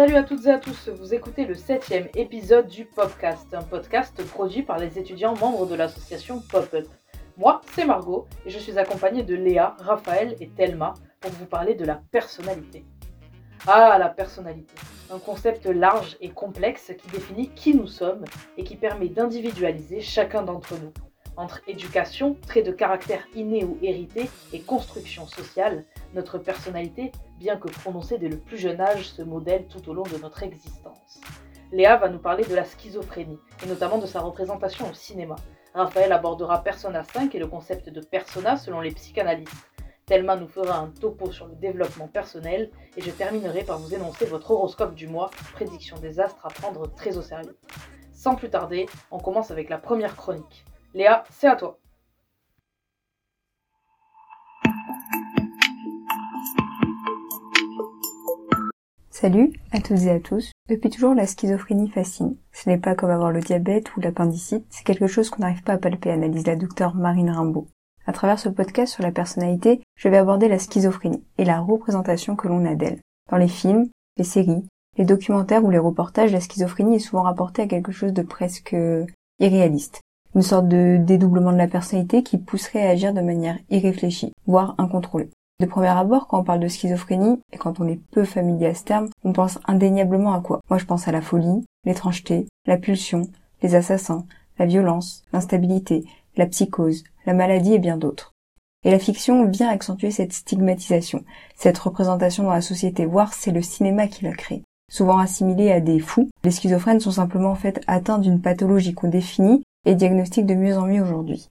Salut à toutes et à tous, vous écoutez le septième épisode du Popcast, un podcast produit par les étudiants membres de l'association Pop-Up. Moi, c'est Margot et je suis accompagnée de Léa, Raphaël et Thelma pour vous parler de la personnalité. Ah, la personnalité, un concept large et complexe qui définit qui nous sommes et qui permet d'individualiser chacun d'entre nous. Entre éducation, traits de caractère innés ou hérités et construction sociale, notre personnalité, bien que prononcée dès le plus jeune âge, se modèle tout au long de notre existence. Léa va nous parler de la schizophrénie, et notamment de sa représentation au cinéma. Raphaël abordera Persona 5 et le concept de persona selon les psychanalystes. Thelma nous fera un topo sur le développement personnel, et je terminerai par vous énoncer votre horoscope du mois, prédiction des astres à prendre très au sérieux. Sans plus tarder, on commence avec la première chronique. Léa, c'est à toi. Salut à toutes et à tous. Depuis toujours, la schizophrénie fascine. Ce n'est pas comme avoir le diabète ou l'appendicite, c'est quelque chose qu'on n'arrive pas à palper, analyse la docteure Marine Rimbaud. À travers ce podcast sur la personnalité, je vais aborder la schizophrénie et la représentation que l'on a d'elle. Dans les films, les séries, les documentaires ou les reportages, la schizophrénie est souvent rapportée à quelque chose de presque irréaliste. Une sorte de dédoublement de la personnalité qui pousserait à agir de manière irréfléchie, voire incontrôlée. De premier abord, quand on parle de schizophrénie, et quand on est peu familier à ce terme, on pense indéniablement à quoi? Moi je pense à la folie, l'étrangeté, la pulsion, les assassins, la violence, l'instabilité, la psychose, la maladie et bien d'autres. Et la fiction vient accentuer cette stigmatisation, cette représentation dans la société, voire c'est le cinéma qui l'a créé. Souvent assimilés à des fous, les schizophrènes sont simplement en fait atteints d'une pathologie qu'on définit et diagnostique de mieux en mieux aujourd'hui.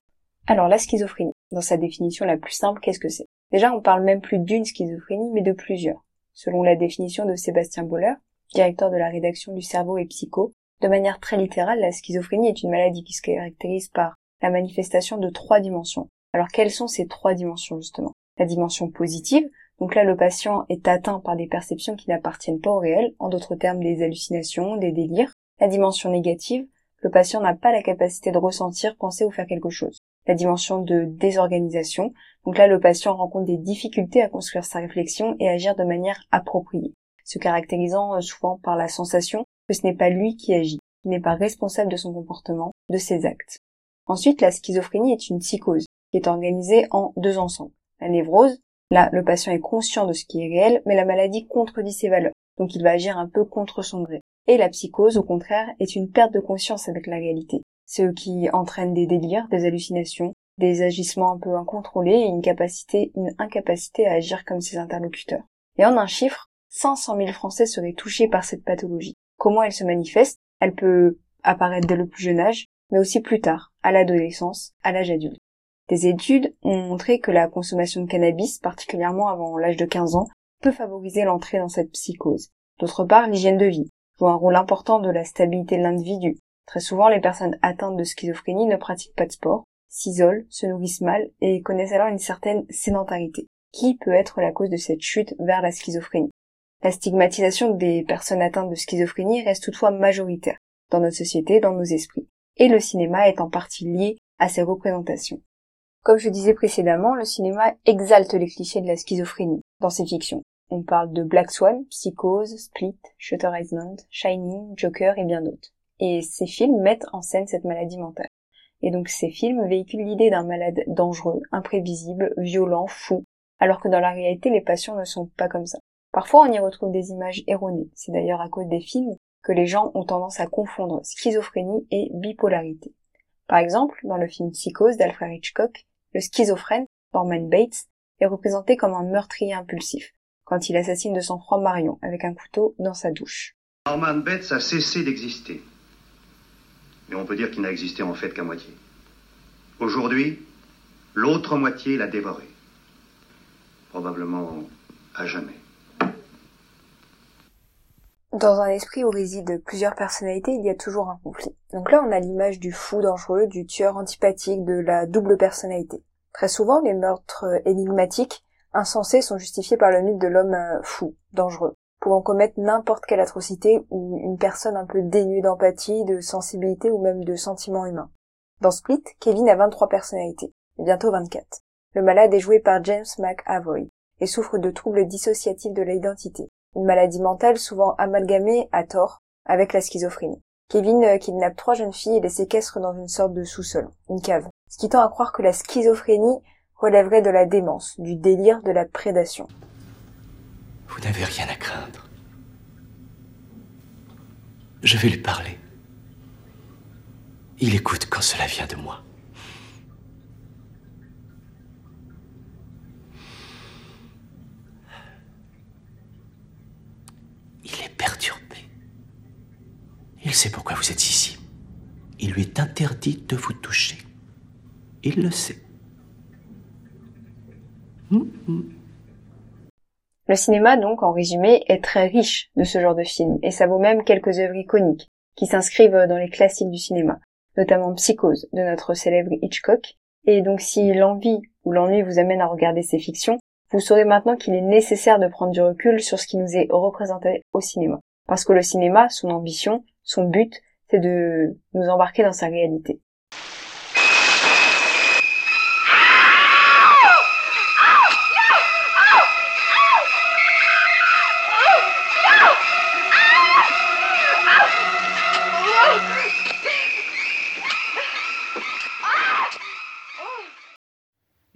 Alors la schizophrénie, dans sa définition la plus simple, qu'est-ce que c'est? Déjà, on parle même plus d'une schizophrénie, mais de plusieurs. Selon la définition de Sébastien Boller, directeur de la rédaction du cerveau et psycho, de manière très littérale, la schizophrénie est une maladie qui se caractérise par la manifestation de trois dimensions. Alors quelles sont ces trois dimensions justement? La dimension positive, donc là le patient est atteint par des perceptions qui n'appartiennent pas au réel, en d'autres termes des hallucinations, des délires. La dimension négative, le patient n'a pas la capacité de ressentir, penser ou faire quelque chose. La dimension de désorganisation, donc là le patient rencontre des difficultés à construire sa réflexion et agir de manière appropriée, se caractérisant euh, souvent par la sensation que ce n'est pas lui qui agit, qui n'est pas responsable de son comportement, de ses actes. Ensuite, la schizophrénie est une psychose, qui est organisée en deux ensembles. La névrose, là le patient est conscient de ce qui est réel, mais la maladie contredit ses valeurs, donc il va agir un peu contre son gré. Et la psychose, au contraire, est une perte de conscience avec la réalité. Ce qui entraîne des délires, des hallucinations, des agissements un peu incontrôlés et une capacité, une incapacité à agir comme ses interlocuteurs. Et en un chiffre, 500 000 Français seraient touchés par cette pathologie. Comment elle se manifeste? Elle peut apparaître dès le plus jeune âge, mais aussi plus tard, à l'adolescence, à l'âge adulte. Des études ont montré que la consommation de cannabis, particulièrement avant l'âge de 15 ans, peut favoriser l'entrée dans cette psychose. D'autre part, l'hygiène de vie, joue un rôle important de la stabilité de l'individu. Très souvent, les personnes atteintes de schizophrénie ne pratiquent pas de sport, s'isolent, se nourrissent mal et connaissent alors une certaine sédentarité, qui peut être la cause de cette chute vers la schizophrénie. La stigmatisation des personnes atteintes de schizophrénie reste toutefois majoritaire dans notre société, dans nos esprits, et le cinéma est en partie lié à ces représentations. Comme je disais précédemment, le cinéma exalte les clichés de la schizophrénie dans ses fictions. On parle de Black Swan, Psychose, Split, Shutter Island, Shining, Joker et bien d'autres. Et ces films mettent en scène cette maladie mentale. Et donc ces films véhiculent l'idée d'un malade dangereux, imprévisible, violent, fou, alors que dans la réalité les patients ne sont pas comme ça. Parfois on y retrouve des images erronées, c'est d'ailleurs à cause des films que les gens ont tendance à confondre schizophrénie et bipolarité. Par exemple, dans le film Psychose d'Alfred Hitchcock, le schizophrène, Norman Bates, est représenté comme un meurtrier impulsif, quand il assassine de sang-froid Marion avec un couteau dans sa douche. Norman Bates a cessé d'exister. Mais on peut dire qu'il n'a existé en fait qu'à moitié. Aujourd'hui, l'autre moitié l'a dévoré. Probablement à jamais. Dans un esprit où résident plusieurs personnalités, il y a toujours un conflit. Donc là, on a l'image du fou dangereux, du tueur antipathique, de la double personnalité. Très souvent, les meurtres énigmatiques insensés sont justifiés par le mythe de l'homme euh, fou, dangereux, pouvant commettre n'importe quelle atrocité ou une personne un peu dénuée d'empathie, de sensibilité ou même de sentiments humains. Dans Split, Kevin a 23 personnalités, et bientôt 24. Le malade est joué par James McAvoy et souffre de troubles dissociatifs de l'identité, une maladie mentale souvent amalgamée à tort avec la schizophrénie. Kevin euh, kidnappe trois jeunes filles et les séquestre dans une sorte de sous-sol, une cave, ce qui tend à croire que la schizophrénie relèverait de la démence, du délire, de la prédation. Vous n'avez rien à craindre. Je vais lui parler. Il écoute quand cela vient de moi. Il est perturbé. Il sait pourquoi vous êtes ici. Il lui est interdit de vous toucher. Il le sait. Le cinéma, donc, en résumé, est très riche de ce genre de film, et ça vaut même quelques œuvres iconiques, qui s'inscrivent dans les classiques du cinéma, notamment Psychose, de notre célèbre Hitchcock, et donc si l'envie ou l'ennui vous amène à regarder ces fictions, vous saurez maintenant qu'il est nécessaire de prendre du recul sur ce qui nous est représenté au cinéma. Parce que le cinéma, son ambition, son but, c'est de nous embarquer dans sa réalité.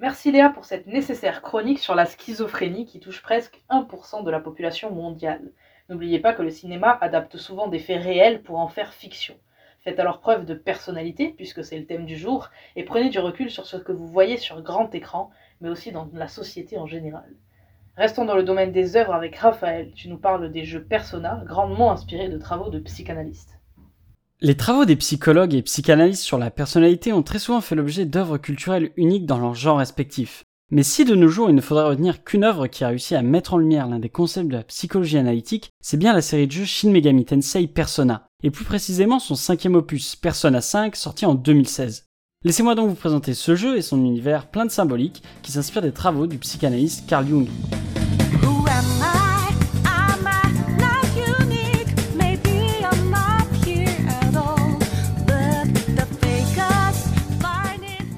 Merci Léa pour cette nécessaire chronique sur la schizophrénie qui touche presque 1% de la population mondiale. N'oubliez pas que le cinéma adapte souvent des faits réels pour en faire fiction. Faites alors preuve de personnalité, puisque c'est le thème du jour, et prenez du recul sur ce que vous voyez sur grand écran, mais aussi dans la société en général. Restons dans le domaine des œuvres avec Raphaël. Tu nous parles des jeux Persona, grandement inspirés de travaux de psychanalystes. Les travaux des psychologues et psychanalystes sur la personnalité ont très souvent fait l'objet d'œuvres culturelles uniques dans leur genre respectif. Mais si de nos jours il ne faudrait retenir qu'une œuvre qui a réussi à mettre en lumière l'un des concepts de la psychologie analytique, c'est bien la série de jeux Shin Megami Tensei Persona, et plus précisément son cinquième opus, Persona 5, sorti en 2016. Laissez-moi donc vous présenter ce jeu et son univers plein de symboliques qui s'inspire des travaux du psychanalyste Carl Jung.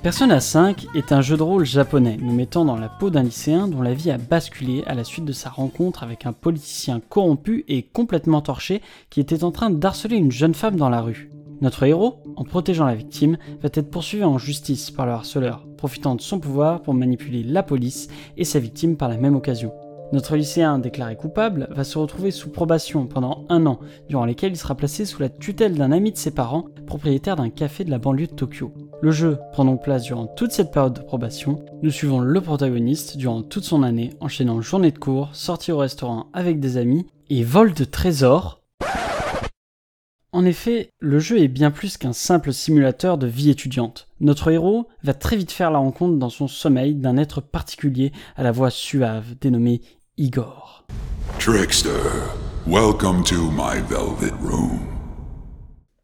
Persona 5 est un jeu de rôle japonais nous mettant dans la peau d'un lycéen dont la vie a basculé à la suite de sa rencontre avec un politicien corrompu et complètement torché qui était en train d'harceler une jeune femme dans la rue. Notre héros, en protégeant la victime, va être poursuivi en justice par le harceleur, profitant de son pouvoir pour manipuler la police et sa victime par la même occasion. Notre lycéen déclaré coupable va se retrouver sous probation pendant un an, durant lesquels il sera placé sous la tutelle d'un ami de ses parents, propriétaire d'un café de la banlieue de Tokyo. Le jeu prend donc place durant toute cette période de probation. Nous suivons le protagoniste durant toute son année, enchaînant journée de cours, sortie au restaurant avec des amis et vol de trésors. En effet, le jeu est bien plus qu'un simple simulateur de vie étudiante. Notre héros va très vite faire la rencontre dans son sommeil d'un être particulier à la voix suave dénommé Igor. Trickster, welcome to my velvet room.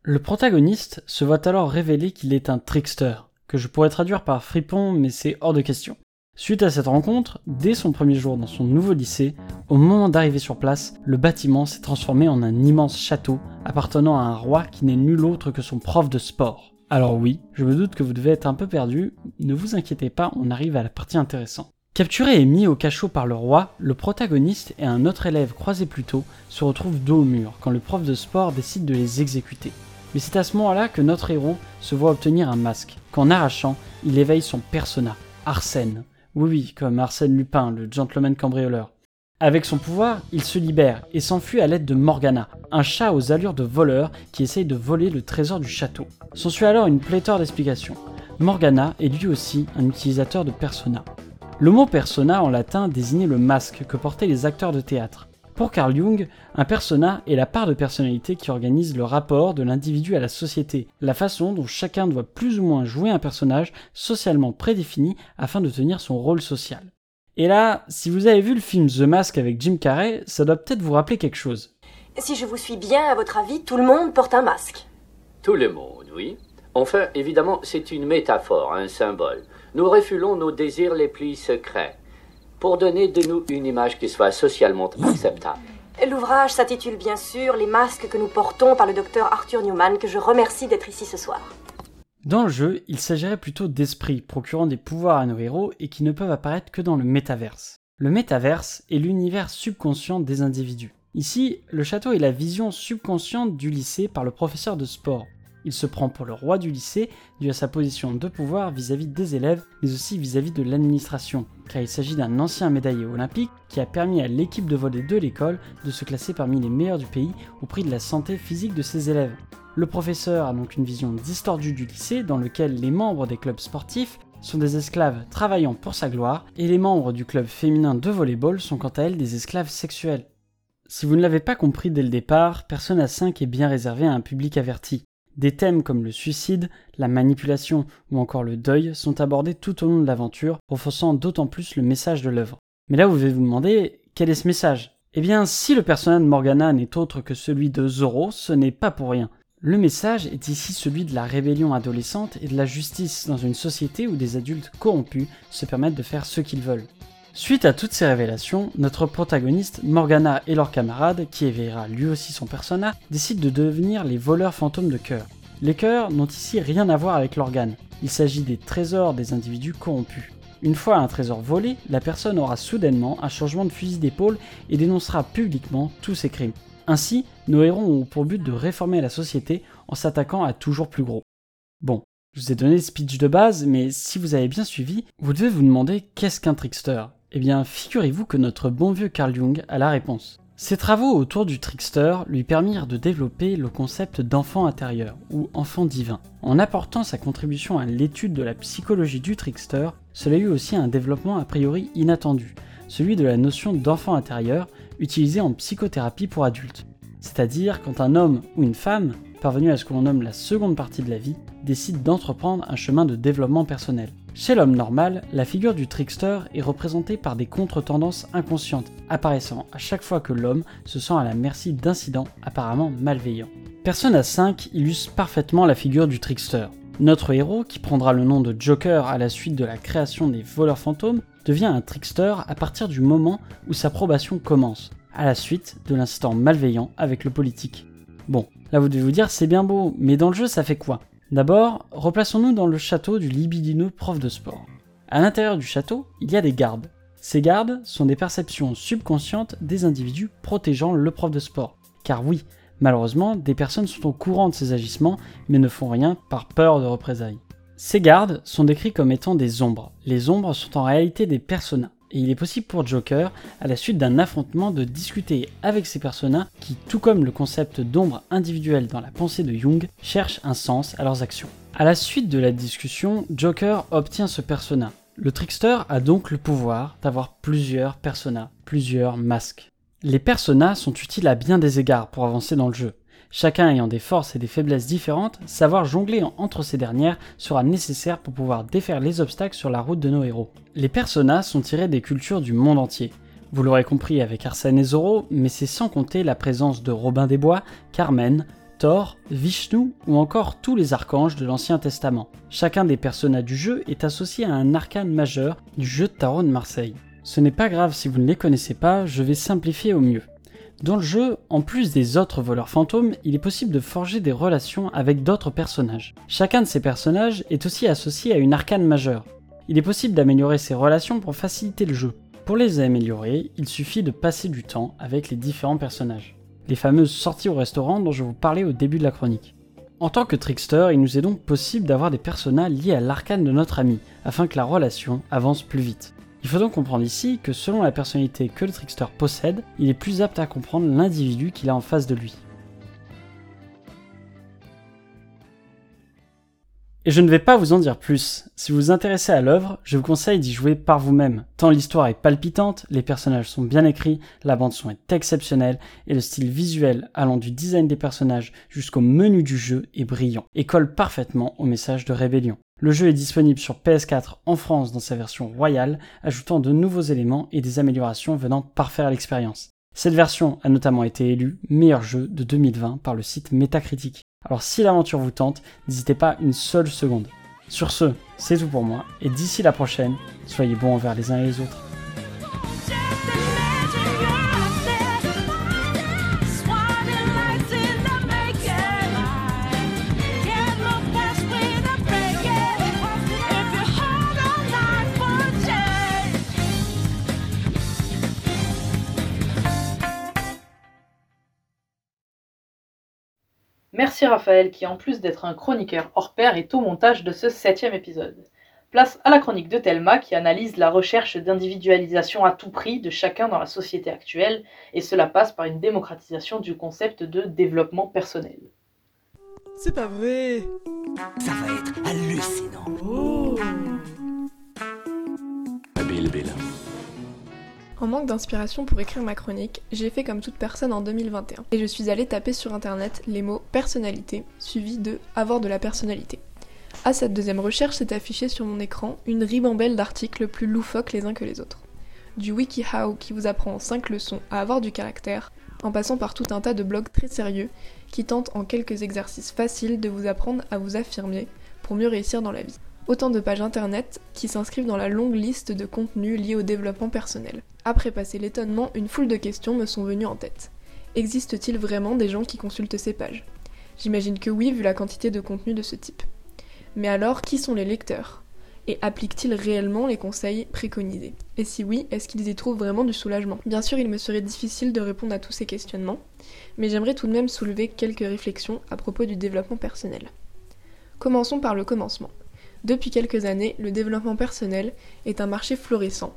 Le protagoniste se voit alors révéler qu'il est un trickster, que je pourrais traduire par fripon, mais c'est hors de question. Suite à cette rencontre, dès son premier jour dans son nouveau lycée, au moment d'arriver sur place, le bâtiment s'est transformé en un immense château appartenant à un roi qui n'est nul autre que son prof de sport. Alors oui, je me doute que vous devez être un peu perdu, ne vous inquiétez pas, on arrive à la partie intéressante. Capturé et mis au cachot par le roi, le protagoniste et un autre élève croisé plus tôt se retrouvent dos au mur quand le prof de sport décide de les exécuter. Mais c'est à ce moment-là que notre héros se voit obtenir un masque, qu'en arrachant, il éveille son persona, Arsène. Oui oui, comme Arsène Lupin, le gentleman cambrioleur. Avec son pouvoir, il se libère et s'enfuit à l'aide de Morgana, un chat aux allures de voleur qui essaye de voler le trésor du château. S'ensuit alors une pléthore d'explications. Morgana est lui aussi un utilisateur de persona. Le mot persona en latin désignait le masque que portaient les acteurs de théâtre. Pour Carl Jung, un persona est la part de personnalité qui organise le rapport de l'individu à la société, la façon dont chacun doit plus ou moins jouer un personnage socialement prédéfini afin de tenir son rôle social. Et là, si vous avez vu le film The Mask avec Jim Carrey, ça doit peut-être vous rappeler quelque chose. Si je vous suis bien, à votre avis, tout le monde porte un masque. Tout le monde, oui. Enfin, évidemment, c'est une métaphore, un symbole nous refulons nos désirs les plus secrets pour donner de nous une image qui soit socialement acceptable. L'ouvrage s'intitule bien sûr Les masques que nous portons par le docteur Arthur Newman, que je remercie d'être ici ce soir. Dans le jeu, il s'agirait plutôt d'esprits procurant des pouvoirs à nos héros et qui ne peuvent apparaître que dans le métaverse. Le métaverse est l'univers subconscient des individus. Ici, le château est la vision subconsciente du lycée par le professeur de sport. Il se prend pour le roi du lycée dû à sa position de pouvoir vis-à-vis des élèves, mais aussi vis-à-vis de l'administration, car il s'agit d'un ancien médaillé olympique qui a permis à l'équipe de volley de l'école de se classer parmi les meilleurs du pays au prix de la santé physique de ses élèves. Le professeur a donc une vision distordue du lycée dans lequel les membres des clubs sportifs sont des esclaves travaillant pour sa gloire, et les membres du club féminin de volleyball sont quant à elles des esclaves sexuels. Si vous ne l'avez pas compris dès le départ, Persona 5 est bien réservé à un public averti. Des thèmes comme le suicide, la manipulation ou encore le deuil sont abordés tout au long de l'aventure, renforçant d'autant plus le message de l'œuvre. Mais là vous devez vous demander, quel est ce message? Eh bien, si le personnage de Morgana n'est autre que celui de Zoro, ce n'est pas pour rien. Le message est ici celui de la rébellion adolescente et de la justice dans une société où des adultes corrompus se permettent de faire ce qu'ils veulent. Suite à toutes ces révélations, notre protagoniste, Morgana et leur camarade, qui éveillera lui aussi son persona, décident de devenir les voleurs fantômes de cœur. Les cœurs n'ont ici rien à voir avec l'organe, il s'agit des trésors des individus corrompus. Une fois un trésor volé, la personne aura soudainement un changement de fusil d'épaule et dénoncera publiquement tous ses crimes. Ainsi, nos héros ont pour but de réformer la société en s'attaquant à toujours plus gros. Bon, je vous ai donné le speech de base, mais si vous avez bien suivi, vous devez vous demander qu'est-ce qu'un trickster? Eh bien, figurez-vous que notre bon vieux Carl Jung a la réponse. Ses travaux autour du trickster lui permirent de développer le concept d'enfant intérieur, ou enfant divin. En apportant sa contribution à l'étude de la psychologie du trickster, cela eut aussi un développement a priori inattendu, celui de la notion d'enfant intérieur utilisée en psychothérapie pour adultes. C'est-à-dire quand un homme ou une femme, parvenu à ce que l'on nomme la seconde partie de la vie, décide d'entreprendre un chemin de développement personnel. Chez l'homme normal, la figure du trickster est représentée par des contre-tendances inconscientes, apparaissant à chaque fois que l'homme se sent à la merci d'incidents apparemment malveillants. Persona 5 illustre parfaitement la figure du trickster. Notre héros, qui prendra le nom de Joker à la suite de la création des voleurs fantômes, devient un trickster à partir du moment où sa probation commence, à la suite de l'incident malveillant avec le politique. Bon, là vous devez vous dire c'est bien beau, mais dans le jeu ça fait quoi? D'abord, replaçons-nous dans le château du libidineux prof de sport. À l'intérieur du château, il y a des gardes. Ces gardes sont des perceptions subconscientes des individus protégeant le prof de sport. Car oui, malheureusement, des personnes sont au courant de ces agissements, mais ne font rien par peur de représailles. Ces gardes sont décrits comme étant des ombres. Les ombres sont en réalité des personas et il est possible pour Joker, à la suite d'un affrontement, de discuter avec ces personnages qui, tout comme le concept d'ombre individuelle dans la pensée de Jung, cherchent un sens à leurs actions. À la suite de la discussion, Joker obtient ce persona. Le trickster a donc le pouvoir d'avoir plusieurs personas, plusieurs masques. Les personas sont utiles à bien des égards pour avancer dans le jeu. Chacun ayant des forces et des faiblesses différentes, savoir jongler entre ces dernières sera nécessaire pour pouvoir défaire les obstacles sur la route de nos héros. Les personnages sont tirés des cultures du monde entier. Vous l'aurez compris avec Arsène et Zoro, mais c'est sans compter la présence de Robin des Bois, Carmen, Thor, Vishnu ou encore tous les archanges de l'Ancien Testament. Chacun des personnages du jeu est associé à un arcane majeur du jeu de tarot de Marseille. Ce n'est pas grave si vous ne les connaissez pas, je vais simplifier au mieux. Dans le jeu, en plus des autres voleurs fantômes, il est possible de forger des relations avec d'autres personnages. Chacun de ces personnages est aussi associé à une arcane majeure. Il est possible d'améliorer ces relations pour faciliter le jeu. Pour les améliorer, il suffit de passer du temps avec les différents personnages. Les fameuses sorties au restaurant dont je vous parlais au début de la chronique. En tant que trickster, il nous est donc possible d'avoir des personnages liés à l'arcane de notre ami, afin que la relation avance plus vite. Il faut donc comprendre ici que selon la personnalité que le trickster possède, il est plus apte à comprendre l'individu qu'il a en face de lui. Et je ne vais pas vous en dire plus. Si vous vous intéressez à l'œuvre, je vous conseille d'y jouer par vous-même. Tant l'histoire est palpitante, les personnages sont bien écrits, la bande son est exceptionnelle et le style visuel allant du design des personnages jusqu'au menu du jeu est brillant et colle parfaitement au message de rébellion. Le jeu est disponible sur PS4 en France dans sa version royale, ajoutant de nouveaux éléments et des améliorations venant parfaire l'expérience. Cette version a notamment été élue meilleur jeu de 2020 par le site Metacritic. Alors si l'aventure vous tente, n'hésitez pas une seule seconde. Sur ce, c'est tout pour moi, et d'ici la prochaine, soyez bons envers les uns et les autres. Merci Raphaël qui, en plus d'être un chroniqueur hors pair, est au montage de ce septième épisode. Place à la chronique de Thelma qui analyse la recherche d'individualisation à tout prix de chacun dans la société actuelle, et cela passe par une démocratisation du concept de développement personnel. C'est pas vrai Ça va être hallucinant. Oh En manque d'inspiration pour écrire ma chronique, j'ai fait comme toute personne en 2021 et je suis allée taper sur internet les mots personnalité suivi de avoir de la personnalité. À cette deuxième recherche s'est affichée sur mon écran une ribambelle d'articles plus loufoques les uns que les autres. Du WikiHow qui vous apprend 5 leçons à avoir du caractère, en passant par tout un tas de blogs très sérieux qui tentent en quelques exercices faciles de vous apprendre à vous affirmer pour mieux réussir dans la vie. Autant de pages internet qui s'inscrivent dans la longue liste de contenus liés au développement personnel. Après passer l'étonnement, une foule de questions me sont venues en tête. Existe-t-il vraiment des gens qui consultent ces pages? J'imagine que oui, vu la quantité de contenu de ce type. Mais alors, qui sont les lecteurs? Et appliquent-ils réellement les conseils préconisés? Et si oui, est-ce qu'ils y trouvent vraiment du soulagement? Bien sûr, il me serait difficile de répondre à tous ces questionnements, mais j'aimerais tout de même soulever quelques réflexions à propos du développement personnel. Commençons par le commencement. Depuis quelques années, le développement personnel est un marché florissant,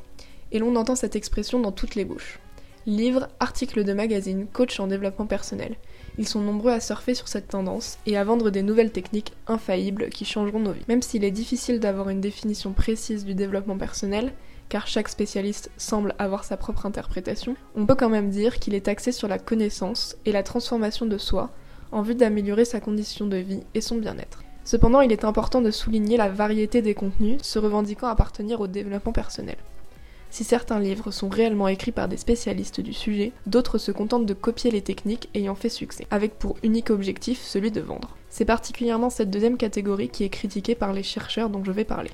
et l'on entend cette expression dans toutes les bouches. Livres, articles de magazines, coach en développement personnel. Ils sont nombreux à surfer sur cette tendance et à vendre des nouvelles techniques infaillibles qui changeront nos vies. Même s'il est difficile d'avoir une définition précise du développement personnel, car chaque spécialiste semble avoir sa propre interprétation, on peut quand même dire qu'il est axé sur la connaissance et la transformation de soi en vue d'améliorer sa condition de vie et son bien-être. Cependant, il est important de souligner la variété des contenus se revendiquant appartenir au développement personnel. Si certains livres sont réellement écrits par des spécialistes du sujet, d'autres se contentent de copier les techniques ayant fait succès, avec pour unique objectif celui de vendre. C'est particulièrement cette deuxième catégorie qui est critiquée par les chercheurs dont je vais parler.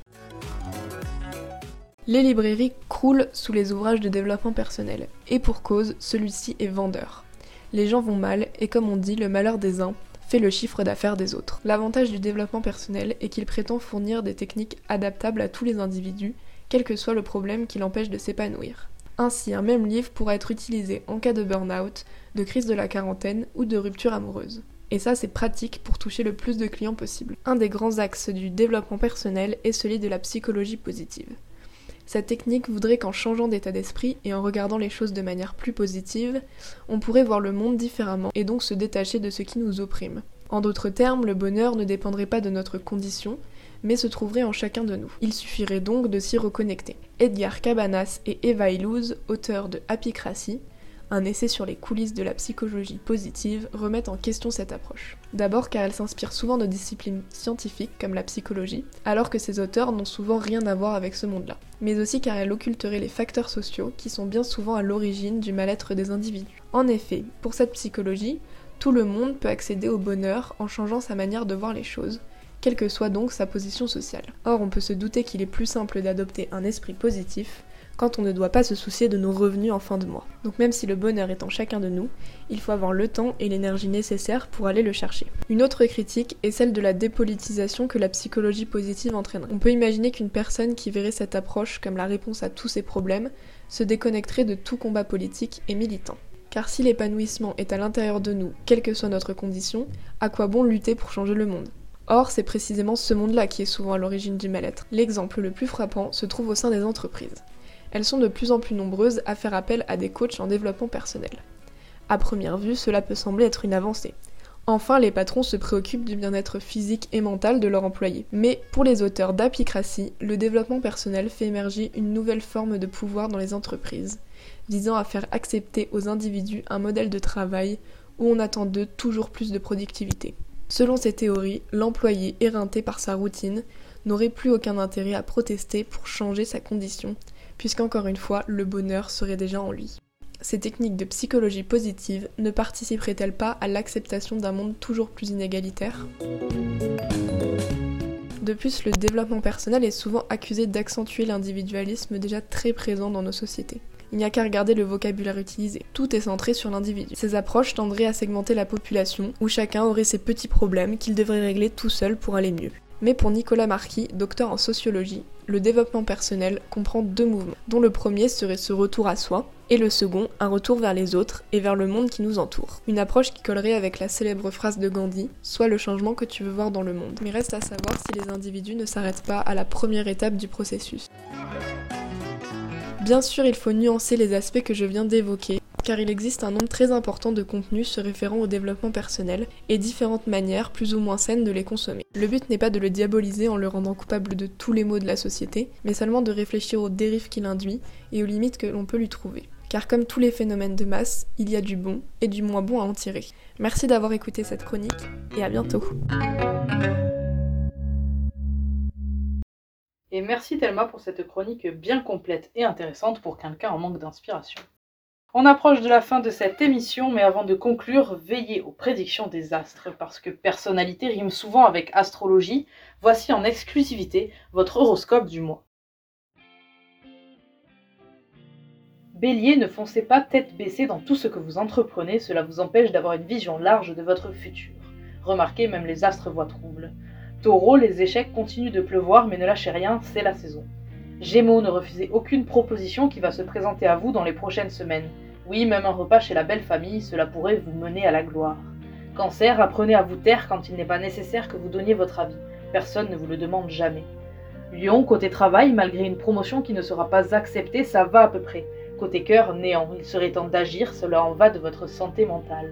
Les librairies croulent sous les ouvrages de développement personnel, et pour cause, celui-ci est vendeur. Les gens vont mal, et comme on dit, le malheur des uns fait le chiffre d'affaires des autres. L'avantage du développement personnel est qu'il prétend fournir des techniques adaptables à tous les individus, quel que soit le problème qui l'empêche de s'épanouir. Ainsi, un même livre pourra être utilisé en cas de burn-out, de crise de la quarantaine ou de rupture amoureuse. Et ça, c'est pratique pour toucher le plus de clients possible. Un des grands axes du développement personnel est celui de la psychologie positive. Cette technique voudrait qu'en changeant d'état d'esprit et en regardant les choses de manière plus positive, on pourrait voir le monde différemment et donc se détacher de ce qui nous opprime. En d'autres termes, le bonheur ne dépendrait pas de notre condition, mais se trouverait en chacun de nous. Il suffirait donc de s'y reconnecter. Edgar Cabanas et Eva Illouz, auteurs de Happycracy, un essai sur les coulisses de la psychologie positive, remettent en question cette approche. D'abord car elle s'inspire souvent de disciplines scientifiques comme la psychologie, alors que ces auteurs n'ont souvent rien à voir avec ce monde-là. Mais aussi car elle occulterait les facteurs sociaux qui sont bien souvent à l'origine du mal-être des individus. En effet, pour cette psychologie, tout le monde peut accéder au bonheur en changeant sa manière de voir les choses, quelle que soit donc sa position sociale. Or, on peut se douter qu'il est plus simple d'adopter un esprit positif quand on ne doit pas se soucier de nos revenus en fin de mois. Donc même si le bonheur est en chacun de nous, il faut avoir le temps et l'énergie nécessaires pour aller le chercher. Une autre critique est celle de la dépolitisation que la psychologie positive entraînerait. On peut imaginer qu'une personne qui verrait cette approche comme la réponse à tous ses problèmes se déconnecterait de tout combat politique et militant. Car si l'épanouissement est à l'intérieur de nous, quelle que soit notre condition, à quoi bon lutter pour changer le monde? Or, c'est précisément ce monde-là qui est souvent à l'origine du mal-être. L'exemple le plus frappant se trouve au sein des entreprises elles sont de plus en plus nombreuses à faire appel à des coachs en développement personnel. À première vue, cela peut sembler être une avancée. Enfin, les patrons se préoccupent du bien-être physique et mental de leurs employés. Mais pour les auteurs d'Apicratie, le développement personnel fait émerger une nouvelle forme de pouvoir dans les entreprises, visant à faire accepter aux individus un modèle de travail où on attend d'eux toujours plus de productivité. Selon ces théories, l'employé éreinté par sa routine n'aurait plus aucun intérêt à protester pour changer sa condition, puisqu'encore une fois, le bonheur serait déjà en lui. Ces techniques de psychologie positive ne participeraient-elles pas à l'acceptation d'un monde toujours plus inégalitaire? De plus, le développement personnel est souvent accusé d'accentuer l'individualisme déjà très présent dans nos sociétés. Il n'y a qu'à regarder le vocabulaire utilisé. Tout est centré sur l'individu. Ces approches tendraient à segmenter la population, où chacun aurait ses petits problèmes qu'il devrait régler tout seul pour aller mieux. Mais pour Nicolas Marquis, docteur en sociologie, le développement personnel comprend deux mouvements, dont le premier serait ce retour à soi, et le second, un retour vers les autres et vers le monde qui nous entoure. Une approche qui collerait avec la célèbre phrase de Gandhi, soit le changement que tu veux voir dans le monde. Mais reste à savoir si les individus ne s'arrêtent pas à la première étape du processus. Bien sûr, il faut nuancer les aspects que je viens d'évoquer, car il existe un nombre très important de contenus se référant au développement personnel et différentes manières plus ou moins saines de les consommer. Le but n'est pas de le diaboliser en le rendant coupable de tous les maux de la société, mais seulement de réfléchir aux dérives qu'il induit et aux limites que l'on peut lui trouver. Car comme tous les phénomènes de masse, il y a du bon et du moins bon à en tirer. Merci d'avoir écouté cette chronique et à bientôt. Et merci Thelma pour cette chronique bien complète et intéressante pour quelqu'un en manque d'inspiration. On approche de la fin de cette émission, mais avant de conclure, veillez aux prédictions des astres, parce que personnalité rime souvent avec astrologie. Voici en exclusivité votre horoscope du mois. Bélier, ne foncez pas tête baissée dans tout ce que vous entreprenez, cela vous empêche d'avoir une vision large de votre futur. Remarquez, même les astres voient trouble. Taureau, les échecs continuent de pleuvoir, mais ne lâchez rien, c'est la saison. Gémeaux, ne refusez aucune proposition qui va se présenter à vous dans les prochaines semaines. Oui, même un repas chez la belle famille, cela pourrait vous mener à la gloire. Cancer, apprenez à vous taire quand il n'est pas nécessaire que vous donniez votre avis. Personne ne vous le demande jamais. Lion, côté travail, malgré une promotion qui ne sera pas acceptée, ça va à peu près. Côté cœur, néant, il serait temps d'agir, cela en va de votre santé mentale.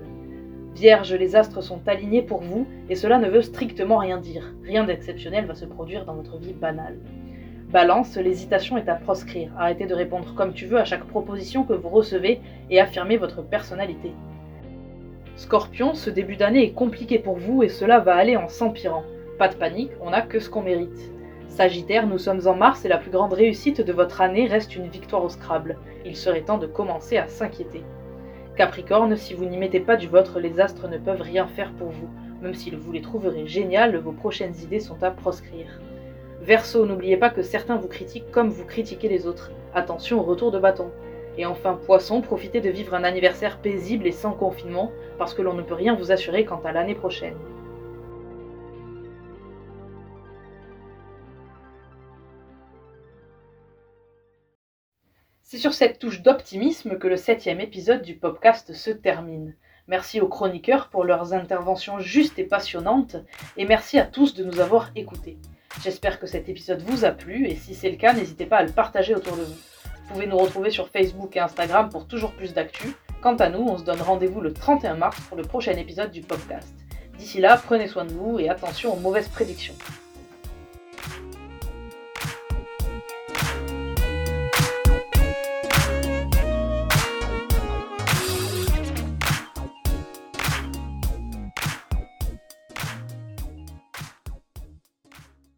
Vierge, les astres sont alignés pour vous, et cela ne veut strictement rien dire. Rien d'exceptionnel va se produire dans votre vie banale. Balance, l'hésitation est à proscrire. Arrêtez de répondre comme tu veux à chaque proposition que vous recevez et affirmez votre personnalité. Scorpion, ce début d'année est compliqué pour vous et cela va aller en s'empirant. Pas de panique, on n'a que ce qu'on mérite. Sagittaire, nous sommes en mars et la plus grande réussite de votre année reste une victoire au Scrabble. Il serait temps de commencer à s'inquiéter. Capricorne, si vous n'y mettez pas du vôtre, les astres ne peuvent rien faire pour vous. Même si vous les trouverez géniales, vos prochaines idées sont à proscrire. Verseau, n'oubliez pas que certains vous critiquent comme vous critiquez les autres. Attention au retour de bâton. Et enfin, Poisson, profitez de vivre un anniversaire paisible et sans confinement, parce que l'on ne peut rien vous assurer quant à l'année prochaine. C'est sur cette touche d'optimisme que le septième épisode du podcast se termine. Merci aux chroniqueurs pour leurs interventions justes et passionnantes, et merci à tous de nous avoir écoutés. J'espère que cet épisode vous a plu, et si c'est le cas, n'hésitez pas à le partager autour de vous. Vous pouvez nous retrouver sur Facebook et Instagram pour toujours plus d'actu. Quant à nous, on se donne rendez-vous le 31 mars pour le prochain épisode du podcast. D'ici là, prenez soin de vous et attention aux mauvaises prédictions.